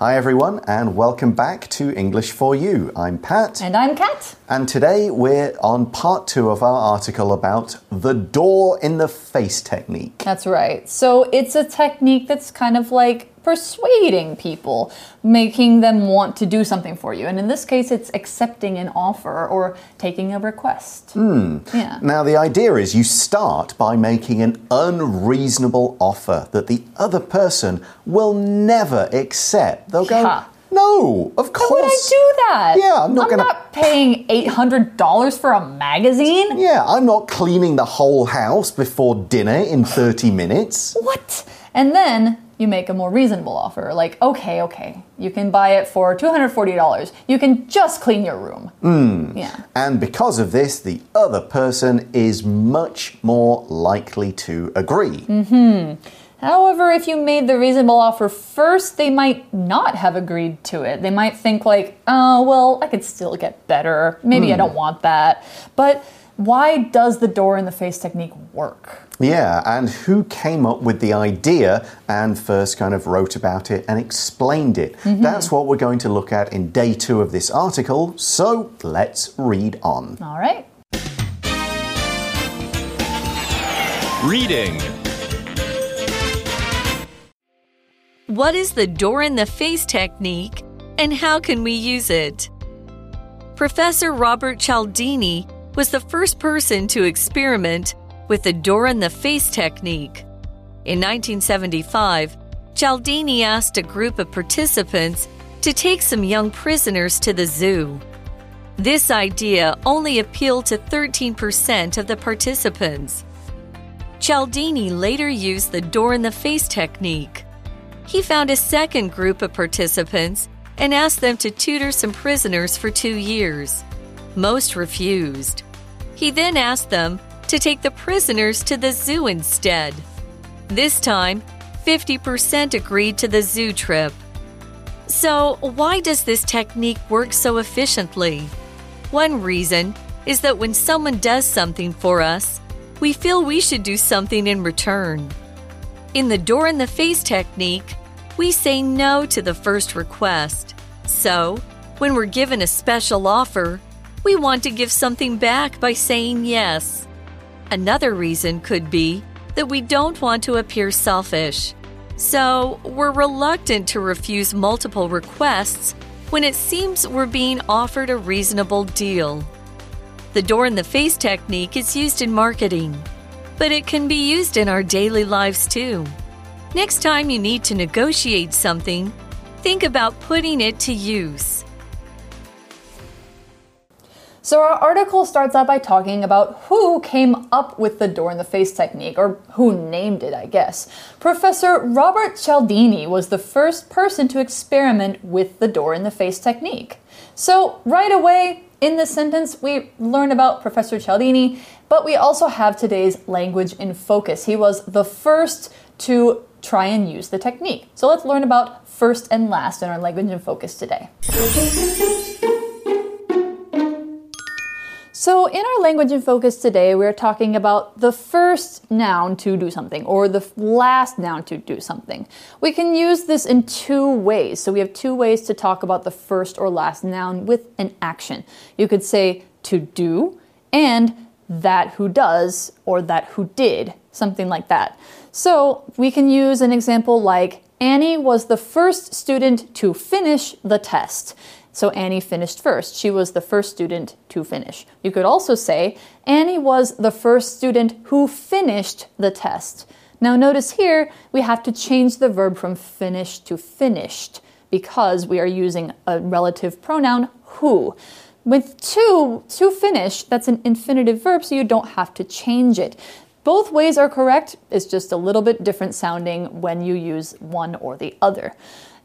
Hi, everyone, and welcome back to English for You. I'm Pat. And I'm Kat. And today we're on part two of our article about the door in the face technique. That's right. So it's a technique that's kind of like persuading people, making them want to do something for you. And in this case, it's accepting an offer or taking a request. Hmm. Yeah. Now, the idea is you start by making an unreasonable offer that the other person will never accept. They'll go, Yeah. No, of course. Why would I do that? Yeah, I'm not gonna- not paying $800 for a magazine. Yeah, I'm not cleaning the whole house before dinner in 30 minutes. What? And then you make a more reasonable offer. Like, okay, okay, you can buy it for $240. You can just clean your room. Hmm. Yeah. And because of this, the other person is much more likely to agree. However, if you made the reasonable offer first, they might not have agreed to it. They might think, like, oh, well, I could still get better. Maybe I don't want that. But why does the door in the face technique work? Yeah, and who came up with the idea and first kind of wrote about it and explained it? Mm-hmm. That's what we're going to look at in day two of this article. So let's read on. All right. Reading. What is the door in the face technique and how can we use it? Professor Robert Cialdini was the first person to experiment with the door in the face technique. In 1975, Cialdini asked a group of participants to take some young prisoners to the zoo. This idea only appealed to 13% of the participants. Cialdini later used the door in the face technique. He found a second group of participants and asked them to tutor some prisoners for two years. Most refused. He then asked them to take the prisoners to the zoo instead. This time, 50% agreed to the zoo trip. So, why does this technique work so efficiently? One reason is that when someone does something for us, we feel we should do something in return. In the door in the face technique, we say no to the first request. So, when we're given a special offer, we want to give something back by saying yes. Another reason could be that we don't want to appear selfish. So, we're reluctant to refuse multiple requests when it seems we're being offered a reasonable deal. The door in the face technique is used in marketing, but it can be used in our daily lives too. Next time you need to negotiate something, think about putting it to use. So, our article starts out by talking about who came up with the door in the face technique, or who named it, I guess. Professor Robert Cialdini was the first person to experiment with the door in the face technique. So, right away in this sentence, we learn about Professor Cialdini, but we also have today's language in focus. He was the first to try and use the technique. So, let's learn about first and last in our language in focus today. So, in our language in focus today, we're talking about the first noun to do something or the last noun to do something. We can use this in two ways. So, we have two ways to talk about the first or last noun with an action. You could say to do and that who does or that who did, something like that. So, we can use an example like Annie was the first student to finish the test. So Annie finished first. She was the first student to finish. You could also say Annie was the first student who finished the test. Now notice here we have to change the verb from finished to finished because we are using a relative pronoun who. With to, to finish, that's an infinitive verb, so you don't have to change it. Both ways are correct, it's just a little bit different sounding when you use one or the other.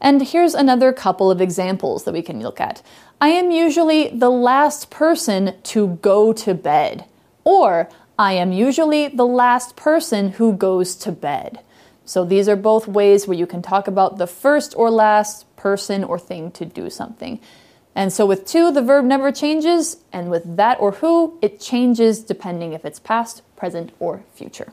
And here's another couple of examples that we can look at. I am usually the last person to go to bed. Or, I am usually the last person who goes to bed. So these are both ways where you can talk about the first or last person or thing to do something. And so with to, the verb never changes, and with that or who, it changes depending if it's past, present, or future.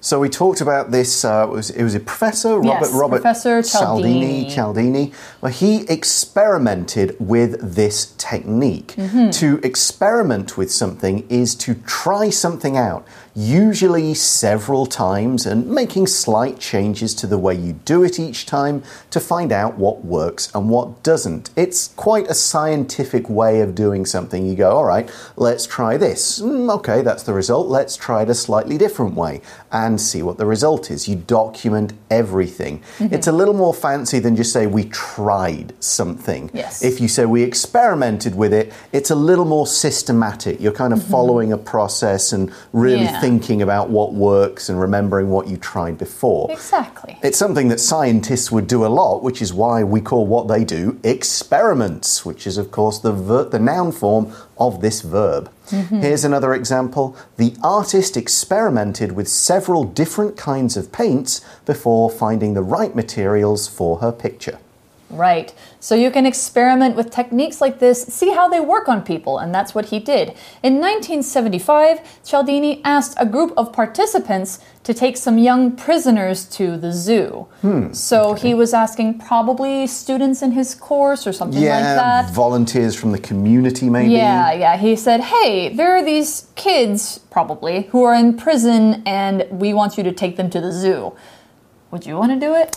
So we talked about this. Uh, it, was, it was a professor, Robert Yes, Robert Professor Cialdini. Cialdini. Well, he experimented with this technique. Mm-hmm. To experiment with something is to try something out, usually several times, and making slight changes to the way you do it each time to find out what works and what doesn't. It's quite a scientific way of doing something. You go, all right, let's try this. Mm, okay, that's the result. Let's try it a slightly different way and see what the result is. You document everything. Mm-hmm. It's a little more fancy than just say we tried something. Yes. If you say we experimented with it, it's a little more systematic. You're kind of following a process and really. Yeah. thinking about what works and remembering what you tried before. Exactly. It's something that scientists would do a lot, which is why we call what they do experiments, which is, of course, the, ver- the noun form of this verb. Mm-hmm. Here's another example. The artist experimented with several different kinds of paints before finding the right materials for her picture. Right. So you can experiment with techniques like this, see how they work on people, and that's what he did. In 1975, Cialdini asked a group of participants to take some young prisoners to the zoo. Hmm, so he was asking probably students in his course or something like Yeah, that. volunteers from the community, maybe. Yeah, yeah. He said, Hey, there are these kids, probably, who are in prison, and we want you to take them to the zoo. Would you want to do it?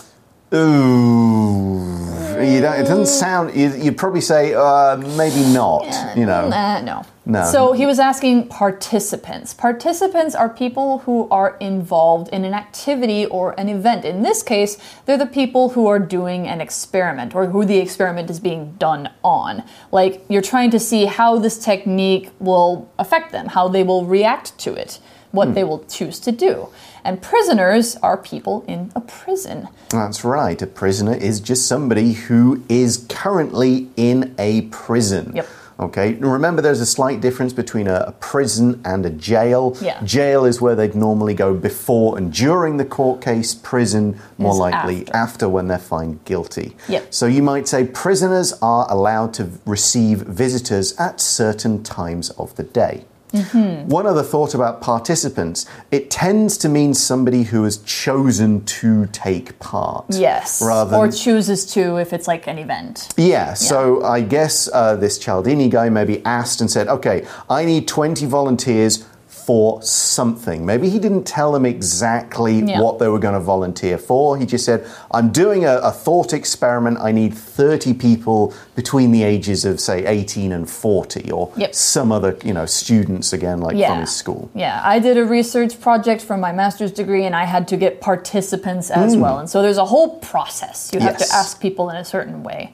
Ooh, you don't, it doesn't sound. You, you'd probably say uh, maybe not. You know, Uh, no. No. So he was asking participants. Participants are people who are involved in an activity or an event. In this case, they're the people who are doing an experiment or who the experiment is being done on. Like you're trying to see how this technique will affect them, how they will react to it, what Hmm. they will choose to do. And prisoners are people in a prison. that's right. A prisoner is just somebody who is currently in a prison. Yep. Okay. Remember, there's a slight difference between a, a prison and a jail. Yeah. Jail is where they'd normally go before and during the court case. Prison, more Is likely after. after when they're found guilty. Yep. So you might say prisoners are allowed to receive visitors at certain times of the day. Mm-hmm. One other thought about participants it tends to mean somebody who has chosen to take part. Yes. Rather or chooses to if it's like an event. yeah, so I guess uh, this Cialdini guy maybe asked and said, okay, I need 20 volunteers for something. Maybe he didn't tell them exactly Yeah. what they were going to volunteer for. He just said, I'm doing a, a thought experiment. I need 30 people between the ages of, say, 18 and 40, or Yep. some other, you know, students again, like from his school. Yeah, I did a research project for my master's degree and I had to get participants as mm. well. And so there's a whole process. You have. Yes. to ask people in a certain way.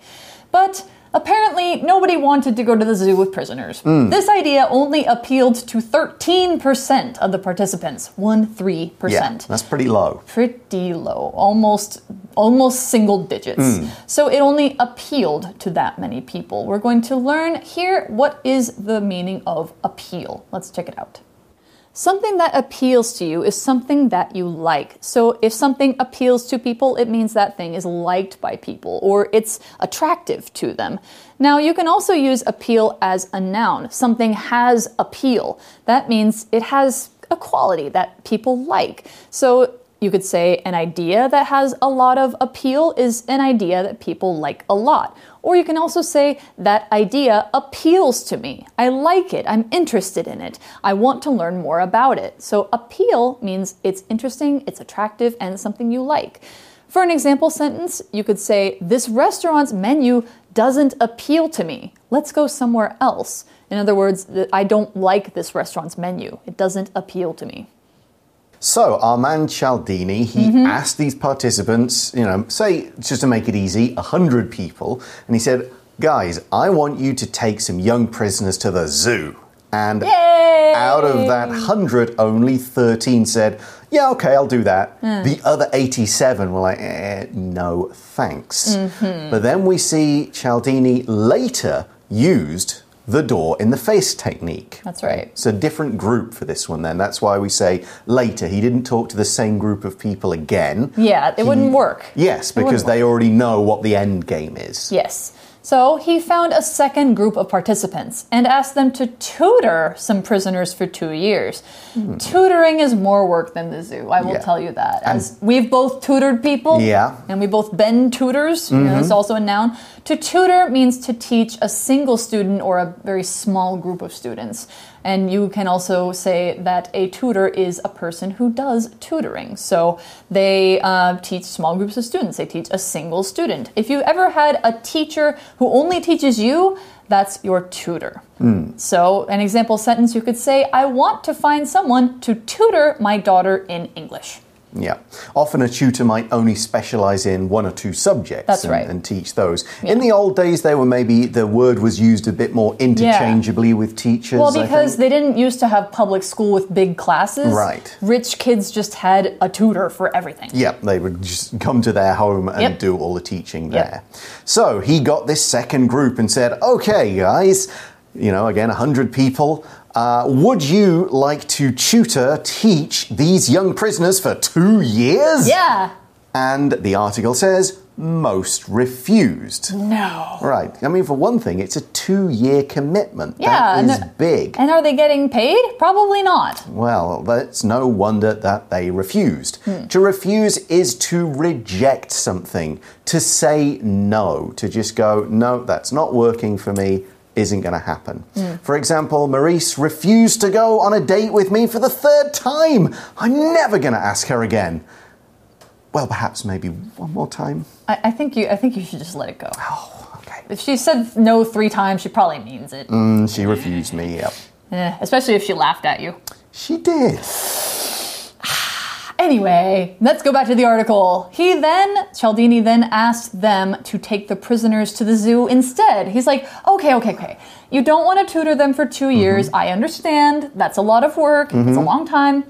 But apparently, nobody wanted to go to the zoo with prisoners. Hmm. This idea only appealed to 13% of the participants. 1 3%. Yeah, that's pretty low. pretty low, almost almost single digits. So it only appealed to that many people. We're going to learn here what is the meaning of appeal. Let's check it out. Something that appeals to you is something that you like. So if something appeals to people, it means that thing is liked by people or it's attractive to them. Now, you can also use appeal as a noun. Something has appeal. That means it has a quality that people like. So you could say an idea that has a lot of appeal is an idea that people like a lot. Or you can also say that idea appeals to me. I like it. I'm interested in it. I want to learn more about it. So appeal means it's interesting, it's attractive, and something you like. For an example sentence, you could say, This restaurant's menu doesn't appeal to me. Let's go somewhere else. In other words, I don't like this restaurant's menu. It doesn't appeal to me. So, our man Cialdini, he Mm-hmm. asked these participants, you know, say, just to make it easy, 100 people, and he said, Guys, I want you to take some young prisoners to the zoo. And Yay! out of that 100, only 13 said, Yeah, okay, I'll do that. The other 87 were like, eh, No, thanks. Mm-hmm. But then we see Cialdini later used the door in the face technique. That's right. It's a different group for this one, then. That's why we say later. He didn't talk to the same group of people again. Yeah, it wouldn't work. Yes, because they already know what the end game is. Yes. So he found a second group of participants and asked them to tutor some prisoners for two years. Hmm. Tutoring is more work than the zoo, I will Yeah. tell you that. As we've both tutored people, Yeah. and we both been tutors, you know, mm-hmm. it's also a noun. To tutor means to teach a single student or a very small group of students. And you can also say that a tutor is a person who does tutoring. So they uh, teach small groups of students, they teach a single student. If you ever had a teacher who only teaches you, that's your tutor. So, an example sentence you could say, I want to find someone to tutor my daughter in English. Yeah. Often a tutor might only specialize in one or two subjects That's and, right. and teach those. In the old days, they were maybe the word was used a bit more interchangeably with teachers. Well, because they didn't used to have public school with big classes. Right. Rich kids just had a tutor for everything. Yeah, they would just come to their home and Yep. do all the teaching Yep. there. So he got this second group and said, okay, guys, you know, again, 100 people. Uh, would you like to tutor, teach these young prisoners for two years? Yeah. And the article says most refused. No. Right. I mean, for one thing, it's a two year commitment. Yeah, That and is big. And are they getting paid? Probably not. Well, it's no wonder that they refused. Hmm. To refuse is to reject something, to say no, to just go, no, that's not working for me, isn't going to happen. Hmm. For example, Maurice refused to go on a date with me for the third time. I'm never going to ask her again. Well, perhaps maybe one more time. I, I think you. I think you should just let it go. Oh, okay. If she said no three times, she probably means it. Mm, she refused me, yep. Eh, especially if she laughed at you. She did. Anyway, let's go back to the article. He then, Cialdini then asked them to take the prisoners to the zoo instead. He's like, okay, okay, okay. You don't want to tutor them for 2 mm-hmm. years. I understand. That's a lot of work. It's a mm-hmm. long time.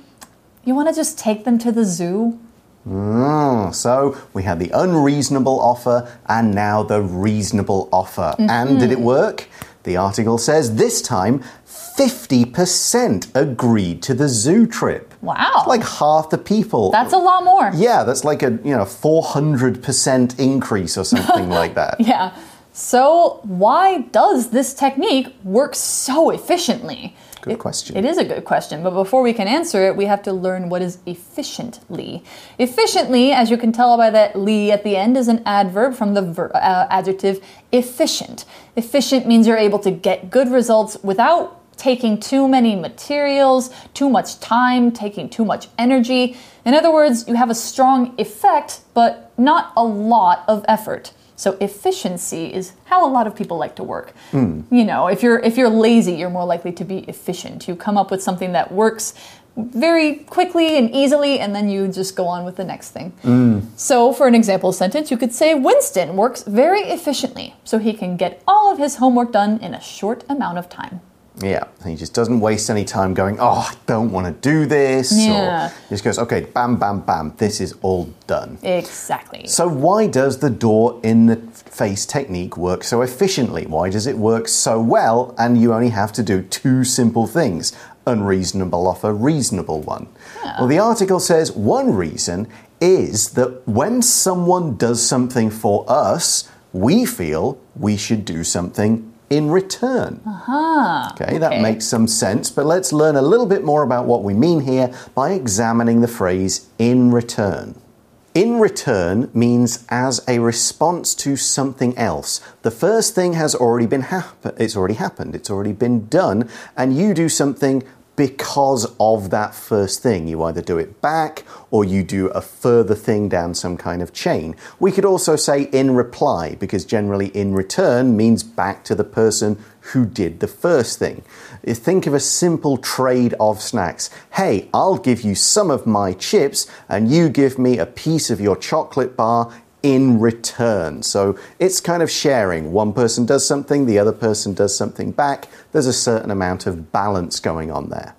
You want to just take them to the zoo? Mm, so we had the unreasonable offer and now the reasonable offer. And did it mm-hmm. work? The article says this time 50% agreed to the zoo trip. Wow. Like half the people. That's a lot more. yeah, that's like a you know 400% increase or something like that. Yeah. So, why does this technique work so efficiently? Good It- question. It is a good question, but before we can answer it, we have to learn what is efficiently. Efficiently, as you can tell by that li at the end, is an adverb from the ver- uh, adjective efficient. Efficient means you're able to get good results without taking too many materials, too much time, taking too much energy. In other words, you have a strong effect, but not a lot of effort. So efficiency is how a lot of people like to work. Hmm. You know, if you're if you're lazy, you're more likely to be efficient. You come up with something that works very quickly and easily and then you just go on with the next thing. Hmm. So, for an example sentence, you could say Winston works very efficiently, so he can get all of his homework done in a short amount of time. Yeah, he just doesn't waste any time going, oh, I don't want to do this. Yeah. Or he just goes, okay, bam, bam, bam, this is all done. Exactly. So, why does the door in the face technique work so efficiently? Why does it work so well and you only have to do two simple things? Unreasonable offer, reasonable one. Well, the article says one reason is that when someone does something for us, we feel we should do something in return. Uh-huh. Okay, that makes some sense, but let's learn a little bit more about what we mean here by examining the phrase in return. In return means as a response to something else. The first thing has already been hap- it's already happened, it's already been done, and you do something because of that first thing. You either do it back or you do a further thing down some kind of chain. We could also say in reply because generally in return means back to the person who did the first thing. Think of a simple trade of snacks. Hey, I'll give you some of my chips and you give me a piece of your chocolate bar in return. So it's kind of sharing. One person does something, the other person does something back. There's a certain amount of balance going on there.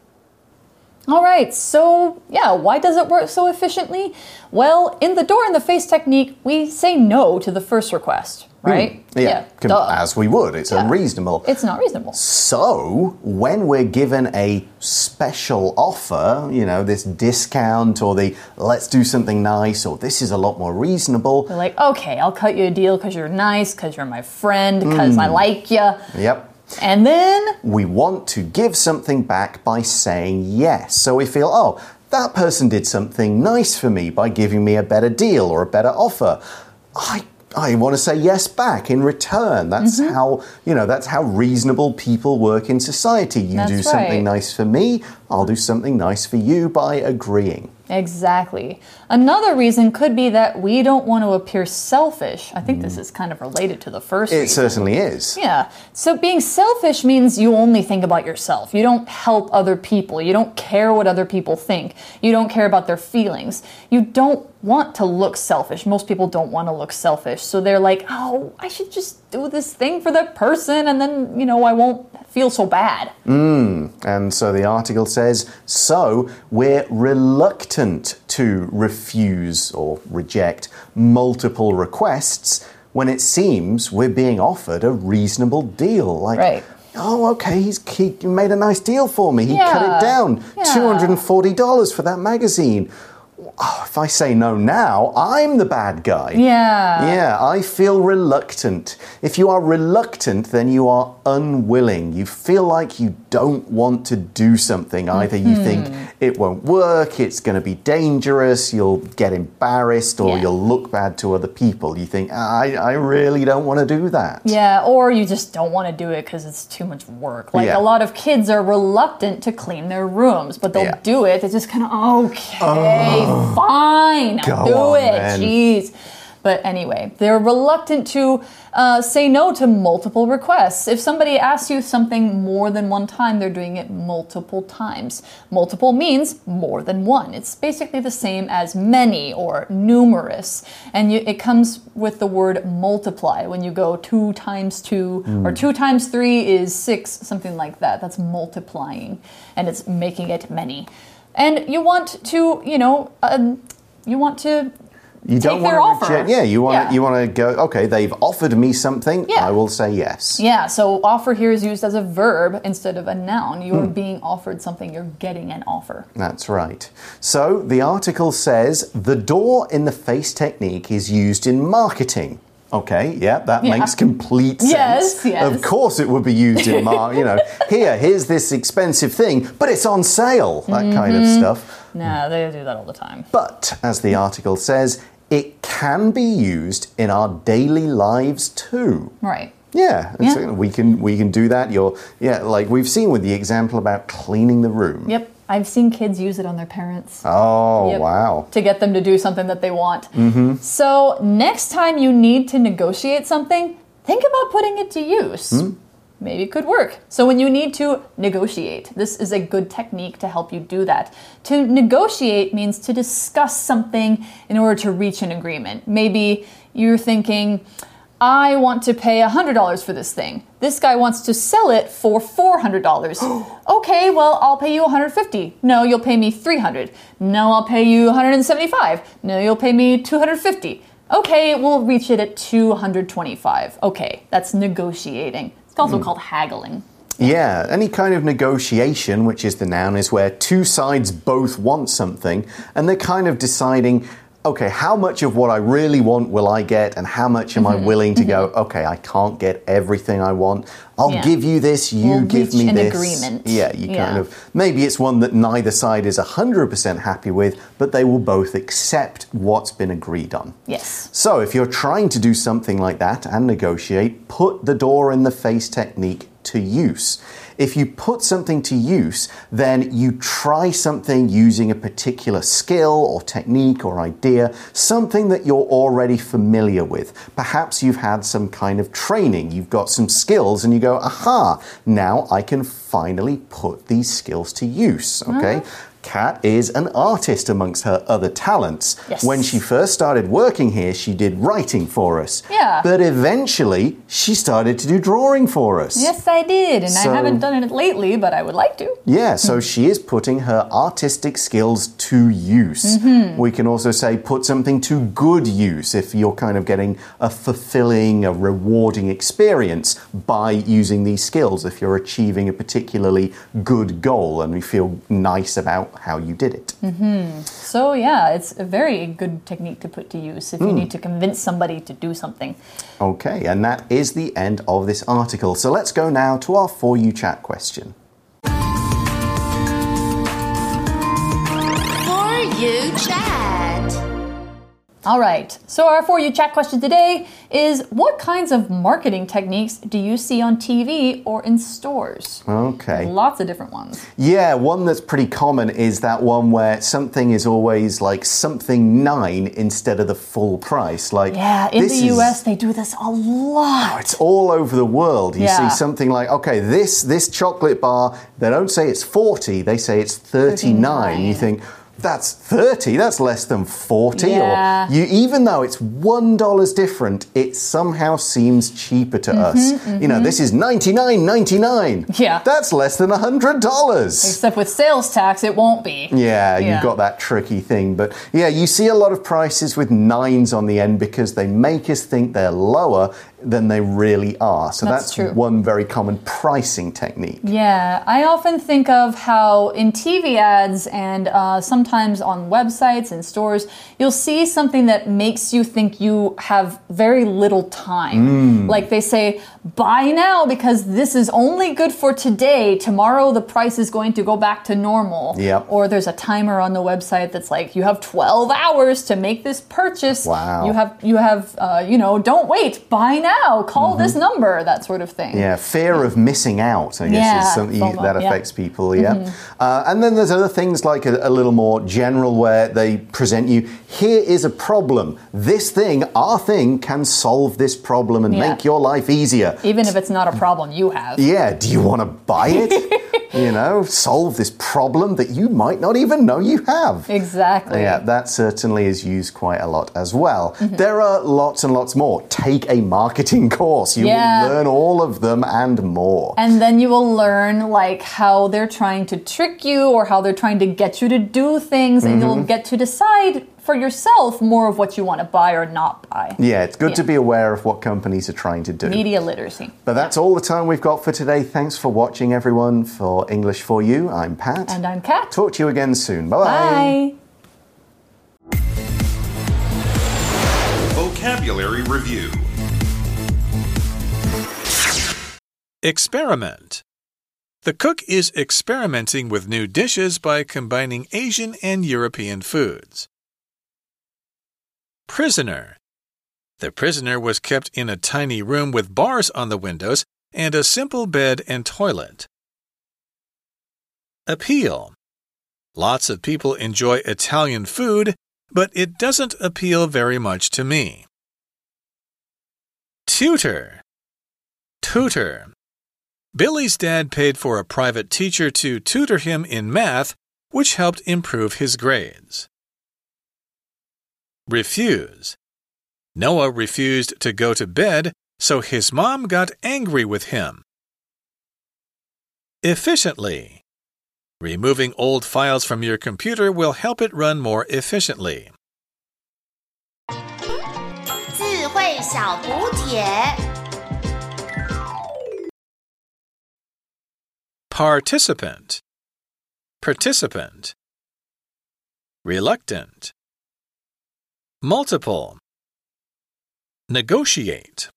All right, so yeah, why does it work so efficiently? Well, in the door in the face technique, we say no to the first request, right? Yeah, com- duh. as we would. It's Yeah. unreasonable. It's not reasonable. So, when we're given a special offer, you know, this discount or the let's do something nice or this is a lot more reasonable, They're like, okay, I'll cut you a deal because you're nice, because you're my friend, because Hmm. I like you. yep. And then, We want to give something back by saying yes. So we feel, oh, that person did something nice for me by giving me a better deal or a better offer. I I want to say yes back in return. That's Mm-hmm. how, you know, that's how reasonable people work in society. You do something right. nice for me, I'll do something nice for you by agreeing. Exactly. Another reason could be that we don't want to appear selfish. I think this mm. is kind of related to the first It reason. certainly is. Yeah. So being selfish means you only think about yourself. You don't help other people. You don't care what other people think. You don't care about their feelings. You don't want to look selfish. Most people don't want to look selfish. So they're like, oh, I should just do this thing for that person and then, you know, I won't feel so bad. Mm. And so the article says, so we're reluctant to refuse or reject multiple requests when it seems we're being offered a reasonable deal. Like, Right. oh, okay, he's he made a nice deal for me. He cut it down. Yeah. $240 for that magazine. Oh, if I say no now, I'm the bad guy. Yeah. Yeah, I feel reluctant. If you are reluctant, then you are unwilling. You feel like you don't want to do something. Either you think Mm-hmm. it won't work, it's going to be dangerous, you'll get embarrassed, or Yeah. you'll look bad to other people. You think, I, I really don't want to do that. Yeah, or you just don't want to do it because it's too much work. Like Yeah. a lot of kids are reluctant to clean their rooms, but they'll Yeah. do it. It's just kind of okay, fine, I'll Go do on, it. then. Jeez. But anyway, they're reluctant to uh, say no to multiple requests. If somebody asks you something more than one time, they're doing it multiple times. Multiple means more than one. It's basically the same as many or numerous. And you, it comes with the word multiply. When you go two times two or two times three is six, something like that. That's multiplying. And it's making it many. And you want to, you know, um, you want to You don't Take their want to reject. Yeah, you want Yeah. to. You want to go. Okay, they've offered me something. Yeah. I will say yes. Yeah, so offer here is used as a verb instead of a noun. You're Hmm. being offered something, you're getting an offer. That's right. So the article says the door in the face technique is used in marketing. Okay, yeah, that Yeah. makes complete sense. Yes, yes. Of course it would be used in mar, you know, here, here's this expensive thing, but it's on sale, that mm-hmm. kind of stuff. No, they do that all the time. But as the article says, it can be used in our daily lives too. Right. Yeah, and so Yeah. we can we can do that. You're yeah, like we've seen with the example about cleaning the room. Yep. I've seen kids use it on their parents. Oh Yep. wow. To get them to do something that they want. Mm-hmm. So, next time you need to negotiate something, think about putting it to use. Hmm? Maybe it could work. So, when you need to negotiate, this is a good technique to help you do that. To negotiate means to discuss something in order to reach an agreement. Maybe you're thinking, I want to pay $100 for this thing. This guy wants to sell it for $400. okay, well, I'll pay you 150. No, you'll pay me 300. No, I'll pay you 175. No, you'll pay me 250. Okay, we'll reach it at 225. Okay, that's negotiating. It's also hmm. called haggling. Yeah, any kind of negotiation, which is the noun, is where two sides both want something and they're kind of deciding, okay, how much of what I really want will I get and how much am I mm-hmm. willing to go, mm-hmm. okay, I can't get everything I want. I'll Yeah. give you this, you We'll give me an this. agreement. Yeah, you kind of maybe it's one that neither side is 100% happy with, but they will both accept what's been agreed on. Yes. So, if you're trying to do something like that and negotiate, put the door in the face technique to use. If you put something to use, then you try something using a particular skill or technique or idea, something that you're already familiar with. Perhaps you've had some kind of training, you've got some skills, and you go, aha, now I can finally put these skills to use. Okay? Uh-huh. Kat is an artist amongst her other talents. Yes. When she first started working here, she did writing for us. Yeah. But eventually, she started to do drawing for us. Yes, I did, and So- I haven't done it lately, but I would like to. Yeah, so she is putting her artistic skills to use. Mm-hmm. We can also say put something to good use if you're kind of getting a fulfilling, a rewarding experience by using these skills, if you're achieving a particularly good goal and you feel nice about how you did it. Mm-hmm. So, yeah, it's a very good technique to put to use if you mm. need to convince somebody to do something. Okay, and that is the end of this article. So let's go now to our For You chat question. All right. So our for you chat question today is what kinds of marketing techniques do you see on TV or in stores? Okay. Lots of different ones. Yeah, one that's pretty common is that one where something is always like something nine instead of the full price. Like Yeah, in the is- US they do this a lot. It's all over the world. You Yeah. see something like, okay, this this chocolate bar, they don't say it's 40, they say it's 39. You think that's 30, that's less than 40 Yeah. or you even though it's $1 different, it somehow seems cheaper to us. mm -hmm. You know, this is 99.99. Mm-hmm, Yeah. That's less than $100. Except with sales tax it won't be. Yeah, Yeah. you've got that tricky thing. But yeah, you see a lot of prices with nines on the end because they make us think they're lower than they really are. So That's that's, one very common pricing technique. Yeah, I often think of how in TV ads and uh, sometimes on websites and stores, you'll see something that makes you think you have very little time. Mm. Like they say, buy now because this is only good for today. Tomorrow the price is going to go back to normal. Yep. Or there's a timer on the website that's like, you have 12 hours to make this purchase. Wow. You have, you have, uh, you know, don't wait, buy now, call this number, that sort of thing. Mm-hmm. Yeah, fear of missing out, I guess, Yeah, is something FOMO, that yeah. Mm-hmm. affects people. Yeah. Uh, and then there's other things like a, a little more general where they present you here is a problem. This thing, our thing, can solve this problem and Yeah. make your life easier. Even if it's not a problem you have. Yeah, do you want to buy it? you know, solve this problem that you might not even know you have. Exactly. Yeah, that certainly is used quite a lot as well. There are lots and lots more. Take a marketing course. You Yeah. will learn all of them and more. And then you will learn like how they're trying to trick you or how they're trying to get you to do things and Mm-hmm. you'll get to decide for yourself more of what you want to buy or not buy. yeah, it's good to be aware of what companies are trying to do. Media literacy. But that's all the time we've got for today. Thanks for watching, everyone. For English for You, I'm Pat. And I'm Kat. Talk to you again soon. Bye-bye. Bye. Vocabulary Review Experiment. The cook is experimenting with new dishes by combining Asian and European foods. Prisoner. The prisoner was kept in a tiny room with bars on the windows and a simple bed and toilet. Appeal. Lots of people enjoy Italian food, but it doesn't appeal very much to me. Tutor. Tutor. Billy's dad paid for a private teacher to tutor him in math, which helped improve his grades. Refuse. Noah refused to go to bed, so his mom got angry with him. Efficiently. Removing old files from your computer will help it run more efficiently. 智慧小补帖。 Participant. Participant. Reluctant. Multiple. Negotiate.